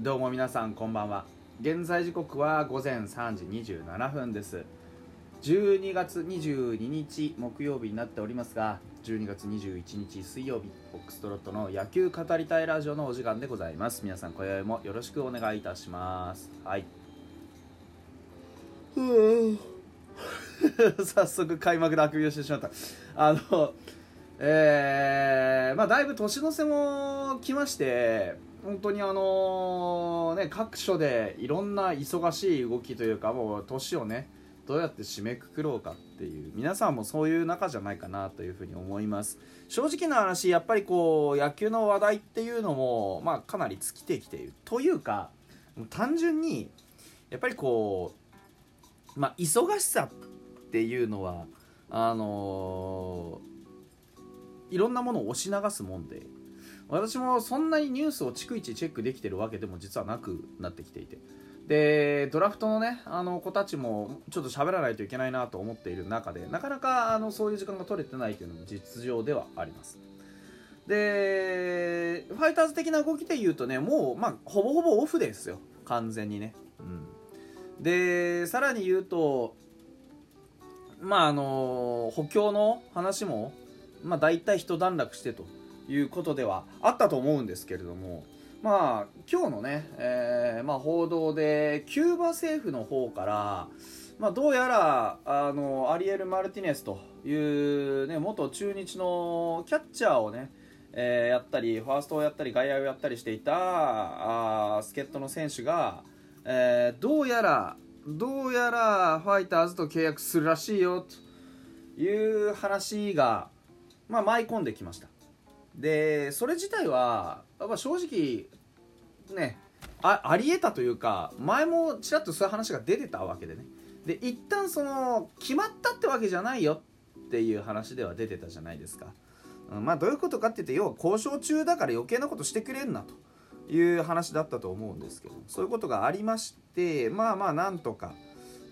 どうも皆さんこんばんは。現在時刻は午前3時27分です。12月22日木曜日になっておりますが12月21日水曜日フォックストロットの野球語りたいラジオのお時間でございます。皆さん今宵もよろしくお願いいたします。はい。早速開幕であくびをしてしまった。あのえー、まあだいぶ年の瀬も来まして本当にあのね各所でいろんな忙しい動きというかもう年をねどうやって締めくくろうかっていう皆さんもそういう中じゃないかなというふうに思います。正直な話やっぱりこう野球の話題っていうのもまあかなり尽きてきているというか単純にやっぱりこうまあ忙しさっていうのはあのー、いろんなものを押し流すもんで私もそんなにニュースを逐一チェックできてるわけでも実はなくなってきていて。でドラフトのねあの子たちもちょっと喋らないといけないなと思っている中でなかなかあのそういう時間が取れてないというのも実情ではあります。でファイターズ的な動きで言うとねもう、まあ、ほぼほぼオフですよ。完全にね、うん、でさらに言うとまああの補強の話も、まあ、大体一段落してと。いうことではあったと思うんですけれどもまあ今日のね、えー、まあ、報道でキューバ政府の方から、まあ、どうやらあのアリエル・マルティネスという、ね、元中日のキャッチャーをね、えー、やったりファーストをやったり外野をやったりしていたあ助っ人の選手が、えー、どうやらどうやらファイターズと契約するらしいよという話が、まあ、舞い込んできました。でそれ自体はやっぱ正直ねあありえたというか前もちらっとそういう話が出てたわけでね。で一旦その決まったってわけじゃないよっていう話では出てたじゃないですか、うん、まあどういうことかって言って要は交渉中だから余計なことしてくれんなという話だったと思うんですけどそういうことがありましてまあまあなんとか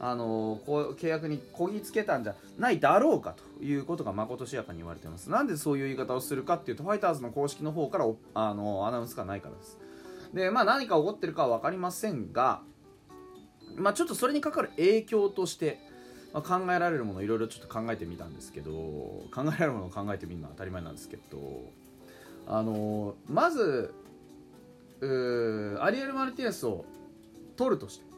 あのこう契約にこぎつけたんじゃないだろうかということがまことしやかに言われています。なんでそういう言い方をするかっていうとファイターズの公式の方からあのアナウンスがないからです。でまあ何か起こってるかは分かりませんがまあちょっとそれにかかる影響としてまあ、考えられるものいろいろちょっと考えてみたんですけど考えられるものを考えてみるのは当たり前なんですけどあのまずアリエル・マルティネスを取るとして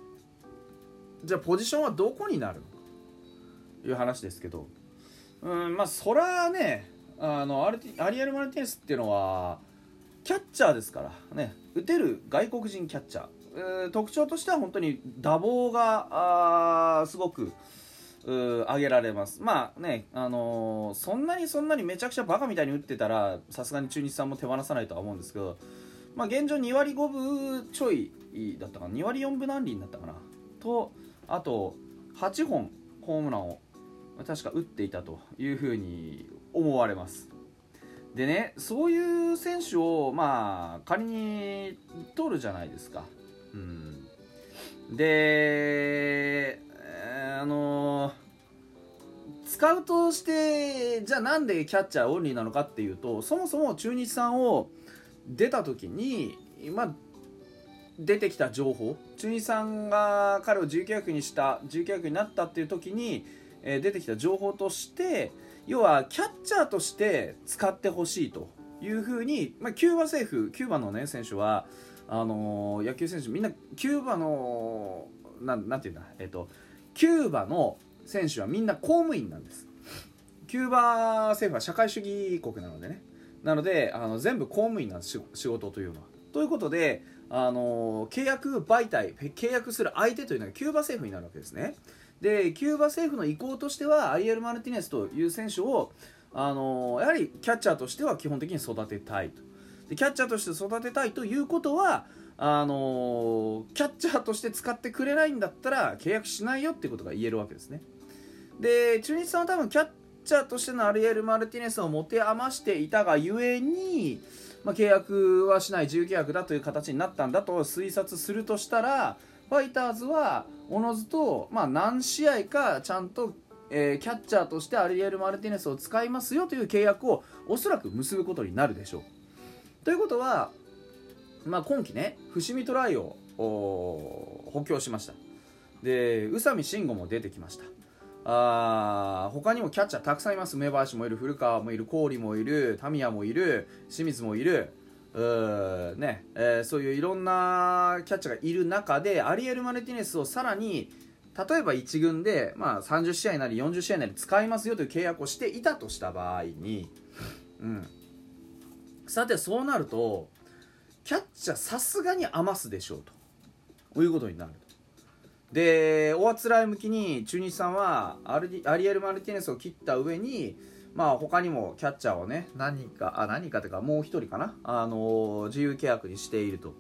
じゃあポジションはどこになるの？かという話ですけど。うんまあそらねあのアリアリエル・マルティネスっていうのはキャッチャーですからね。打てる外国人キャッチャー、えー、特徴としては本当に打棒があすごく上げられます。まあねあのー、そんなにそんなにめちゃくちゃバカみたいに打ってたらさすがに中日さんも手放さないとは思うんですけどまあ現状2割5分ちょいだったかな。2割4分何厘だったかな。とあと8本ホームランを確か打っていたというふうに思われます。でねそういう選手をまあ仮に取るじゃないですか。うん。で、あのー、スカウトしてじゃあなんでキャッチャーオンリーなのかっていうとそもそも中日さんを出た時にまあ出てきた情報中日さんが彼を自由契約にした自由契約になったっていう時に、えー、出てきた情報として要はキャッチャーとして使ってほしいというふうに、まあ、キューバ政府キューバの、ね、選手はあのー、野球選手みんなキューバのなんなんていうんだ、えーと、キューバの選手はみんな公務員なんですキューバ政府は社会主義国なのでねなのであの全部公務員なんです仕事というのは。ということであの契約媒体契約する相手というのがキューバ政府になるわけですね。でキューバ政府の意向としてはアリエル・マルティネスという選手をあのやはりキャッチャーとしては基本的に育てたいと。でキャッチャーとして育てたいということはあのキャッチャーとして使ってくれないんだったら契約しないよっていうことが言えるわけですね。で中日さんは多分キャッチャーとしてのアリエル・マルティネスを持て余していたがゆえにまあ、契約はしない自由契約だという形になったんだと推察するとしたらファイターズはおのずと、まあ、何試合かちゃんと、えー、キャッチャーとしてアリエル・マルティネスを使いますよという契約をおそらく結ぶことになるでしょう。ということはまあ、今季ね伏見トライを補強しましたで宇佐美慎吾も出てきましたあ他にもキャッチャーたくさんいます。梅林もいる古川もいる郡もいるタミヤもいる清水もいる。うね。えー、そういういろんなキャッチャーがいる中でアリエル・マルティネスをさらに例えば1軍で、まあ、30試合なり40試合なり使いますよという契約をしていたとした場合に、うん、さてそうなるとキャッチャーさすがに余すでしょうということになる。で大あつらい向きに中日さんはアリエル・マルティネスを切った上にまあ他にもキャッチャーをね何かあ何かというかもう1人かな？あの自由契約にしていると。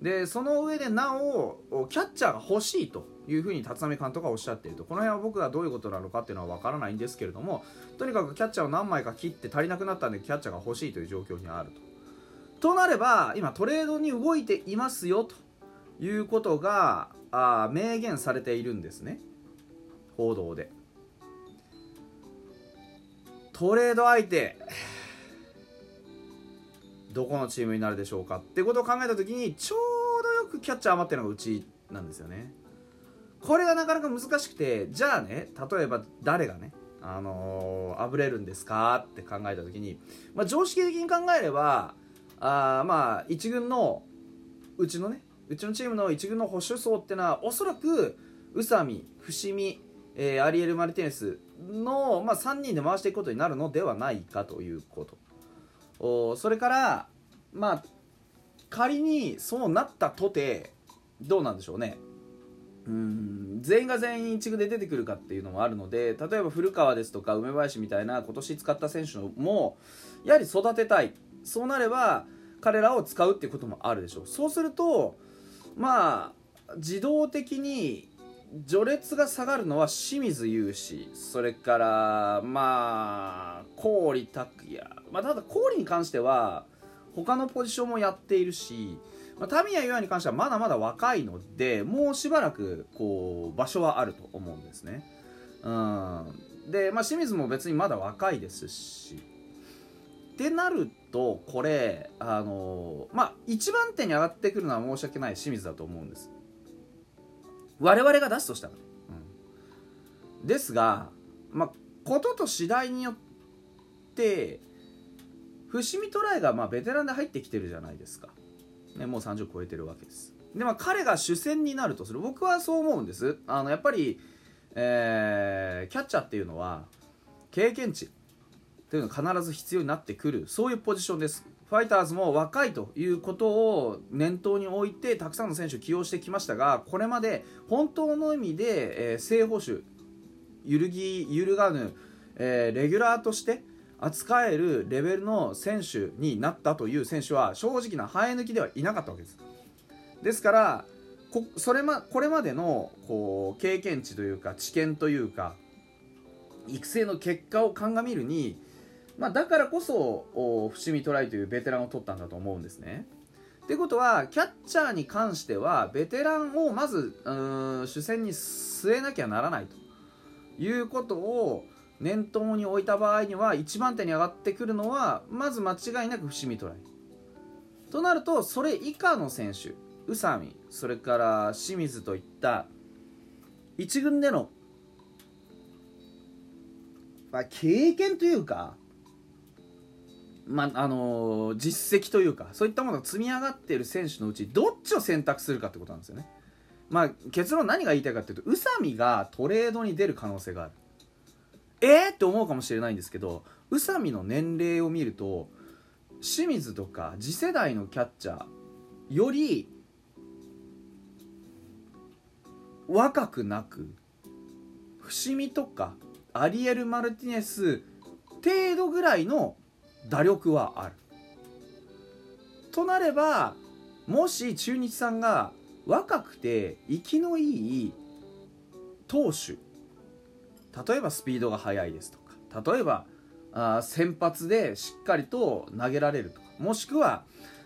でその上でなおキャッチャーが欲しいというふうに立浪監督がおっしゃっていると。この辺は僕がどういうことなのかっていうのは分からないんですけれどもとにかくキャッチャーを何枚か切って足りなくなったんでキャッチャーが欲しいという状況にあると。となれば今トレードに動いていますよと。いうことがあ明言されているんですね。報道で。トレード相手どこのチームになるでしょうか？ってことを考えた時にちょうどよくキャッチャー余ってるのがうちなんですよね。これがなかなか難しくてじゃあね例えば誰がねあのー、あぶれるんですか？って考えた時に、まあ、常識的に考えればあまあ一軍のうちのねうちのチームの一軍の保守層っていうのはおそらく宇佐美伏見、えー、アリエル・マルティネスの、まあ、3人で回していくことになるのではないかということ。おそれからまあ仮にそうなったとてどうなんでしょうね。うん全員が全員一軍で出てくるかっていうのもあるので例えば古川ですとか梅林みたいな今年使った選手もやはり育てたい。そうなれば彼らを使うっていうこともあるでしょう。そうするとまあ自動的に序列が下がるのは清水雄志それからまあ郡拓也、まあ、ただ郡に関しては他のポジションもやっているし、まあ、タミヤ優愛に関してはまだまだ若いのでもうしばらくこう場所はあると思うんですね。うん、で、まあ、清水も別にまだ若いですし。ってなるとこれあのまあ一番手に上がってくるのは申し訳ない清水だと思うんです。我々が出すとしたら、うん、ですがまあことと次第によって伏見トライがまあベテランで入ってきてるじゃないですか、ね、もう30超えてるわけです。でまあ彼が主戦になるとする。僕はそう思うんです。あのやっぱり、えー、キャッチャーっていうのは経験値。っていうのが必ず必要になってくる。そういうポジションです。ファイターズも若いということを念頭に置いてたくさんの選手を起用してきましたがこれまで本当の意味で、えー、正捕手揺るぎ揺るがぬ、えー、レギュラーとして扱えるレベルの選手になったという選手は正直な生え抜きではいなかったわけです。ですからこそれ、ま、これまでのこう経験値というか知見というか育成の結果を鑑みるにまあ、だからこそ伏見トライというベテランを取ったんだと思うんですね。ってことはキャッチャーに関してはベテランをまず主戦に据えなきゃならないということを念頭に置いた場合には一番手に上がってくるのはまず間違いなく伏見トライ。となるとそれ以下の選手宇佐美それから清水といった一軍での、まあ、経験というかまあのー、実績というかそういったものが積み上がっている選手のうちどっちを選択するかってことなんですよね。まあ、結論何が言いたいかっていうと宇佐美がトレードに出る可能性がある。えー？って思うかもしれないんですけど宇佐美の年齢を見ると清水とか次世代のキャッチャーより若くなく伏見とかアリエル・マルティネス程度ぐらいの打力はある。となればもし中日さんが若くて生きのいい投手例えばスピードが速いですとか例えばあ先発でしっかりと投げられるとかもしくは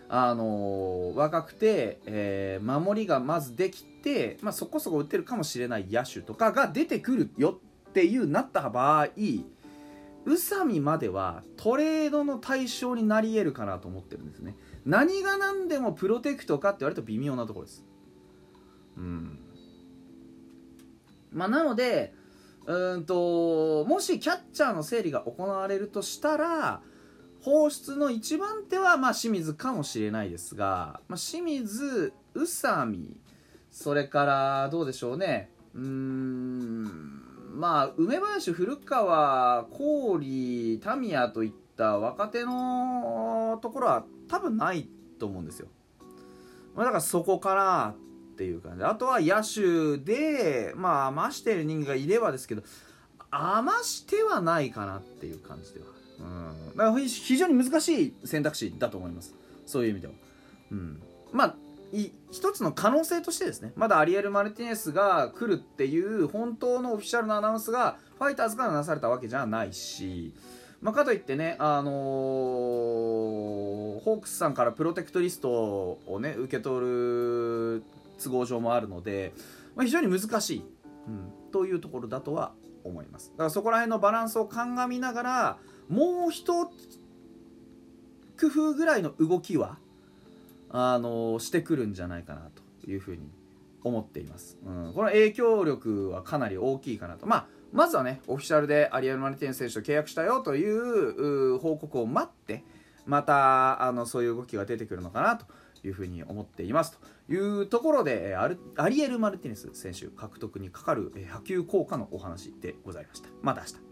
あのー、若くて、えー、守りがまずできて、まあ、そこそこ打てるかもしれない野手とかが出てくるよっていうなった場合宇佐美まではトレードの対象になり得るかなと思ってるんですね。何が何でもプロテクトかって言われると微妙なところです。うん。まあなのでうんともしキャッチャーの整理が行われるとしたら放出の一番手はまあ清水かもしれないですが、まあ、清水宇佐美それからどうでしょうね。うーん。まあ梅林古川郡タミヤといった若手のところは多分ないと思うんですよ、まあ、だからそこからっていう感じ。あとは野手でまあ余してる人間がいればですけど余してはないかなっていう感じでは。うん、だから非常に難しい選択肢だと思います。そういう意味では、うん、まあ一つの可能性としてですねまだアリエル・マルティネスが来るっていう本当のオフィシャルなアナウンスがファイターズからなされたわけじゃないし、まあ、かといってね、あのー、ホークスさんからプロテクトリストをね受け取る都合上もあるので、まあ、非常に難しい、うん、というところだとは思います。だからそこら辺のバランスを鑑みながらもう一工夫ぐらいの動きはあのしてくるんじゃないかなというふうに思っています、うん、この影響力はかなり大きいかなと。まあまずはねオフィシャルでアリエル・マルティン選手と契約したよという報告を待ってまたあのそういう動きが出てくるのかなというふうに思っていますというところでアリエル・マルティネス選手獲得にかかる波及効果のお話でございました。また明日。